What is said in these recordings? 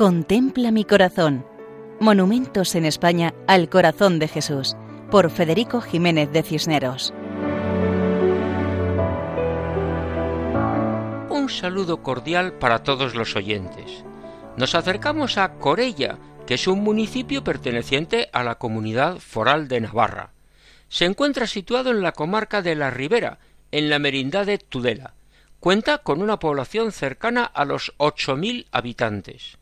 Contempla mi corazón. Monumentos en España al corazón de Jesús, por Federico Jiménez de Cisneros. Un saludo cordial para todos los oyentes. Nos acercamos a Corella, que es un municipio perteneciente a la comunidad foral de Navarra. Se encuentra situado en la comarca de la Ribera, en la merindad de Tudela. Cuenta con una población cercana a los ocho mil habitantes.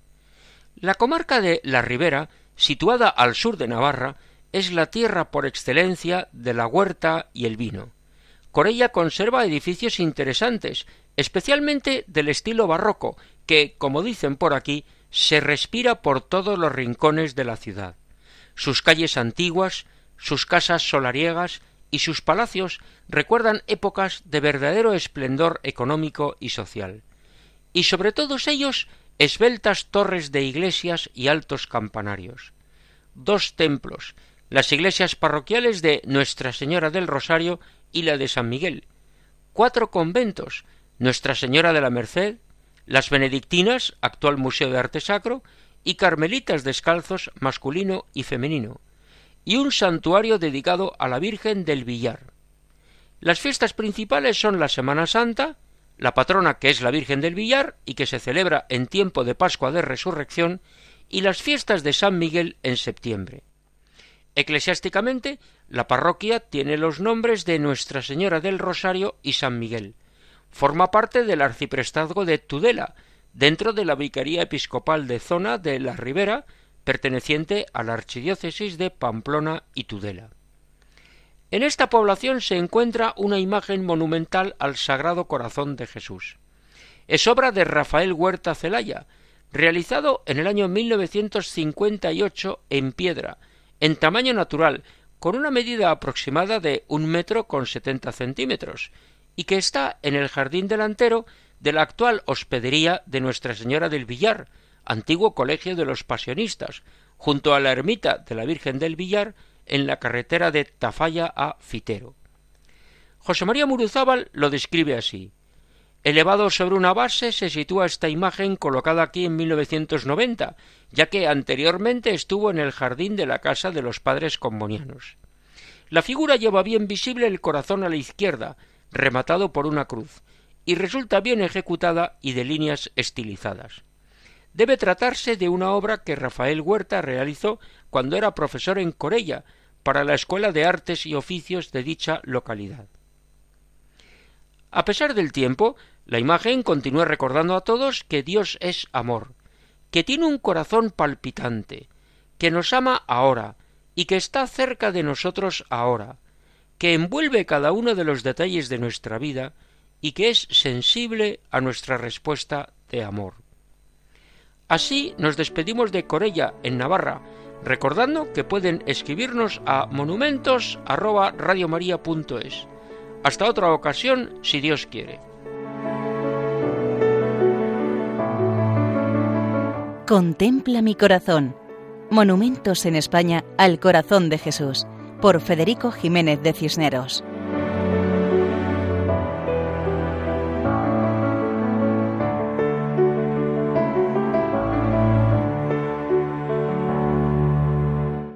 La comarca de la Ribera, situada al sur de Navarra, es la tierra por excelencia de la huerta y el vino. Corella conserva edificios interesantes, especialmente del estilo barroco, que, como dicen por aquí, se respira por todos los rincones de la ciudad. Sus calles antiguas, sus casas solariegas y sus palacios recuerdan épocas de verdadero esplendor económico y social. Y sobre todos ellos esbeltas torres de iglesias y altos campanarios. Dos templos, las iglesias parroquiales de Nuestra Señora del Rosario y la de San Miguel. Cuatro conventos, Nuestra Señora de la Merced, las benedictinas, actual Museo de Arte Sacro, y carmelitas descalzos masculino y femenino, y un santuario dedicado a la Virgen del Villar. Las fiestas principales son la Semana Santa, la patrona que es la Virgen del Villar y que se celebra en tiempo de Pascua de Resurrección, y las fiestas de San Miguel en septiembre. Eclesiásticamente, la parroquia tiene los nombres de Nuestra Señora del Rosario y San Miguel. Forma parte del arciprestazgo de Tudela, dentro de la Vicaría Episcopal de Zona de la Ribera, perteneciente a la Archidiócesis de Pamplona y Tudela. En esta población se encuentra una imagen monumental al Sagrado Corazón de Jesús. Es obra de Rafael Huerta Celaya, realizado en el año 1958 en piedra, en tamaño natural, con una medida aproximada de un metro con setenta centímetros, y que está en el jardín delantero de la actual hospedería de Nuestra Señora del Villar, antiguo colegio de los pasionistas, junto a la ermita de la Virgen del Villar, en la carretera de Tafalla a Fitero. José María Muruzábal lo describe así. Elevado sobre una base se sitúa esta imagen colocada aquí en 1990, ya que anteriormente estuvo en el jardín de la casa de los padres combonianos. La figura lleva bien visible el corazón a la izquierda, rematado por una cruz, y resulta bien ejecutada y de líneas estilizadas. Debe tratarse de una obra que Rafael Huerta realizó cuando era profesor en Corella, para la Escuela de Artes y Oficios de dicha localidad. A pesar del tiempo, la imagen continúa recordando a todos que Dios es amor, que tiene un corazón palpitante, que nos ama ahora y que está cerca de nosotros ahora, que envuelve cada uno de los detalles de nuestra vida y que es sensible a nuestra respuesta de amor. Así nos despedimos de Corella, en Navarra, recordando que pueden escribirnos a monumentos@radiomaria.es. Hasta otra ocasión, si Dios quiere. Contempla mi corazón. Monumentos en España al corazón de Jesús, por Federico Jiménez de Cisneros.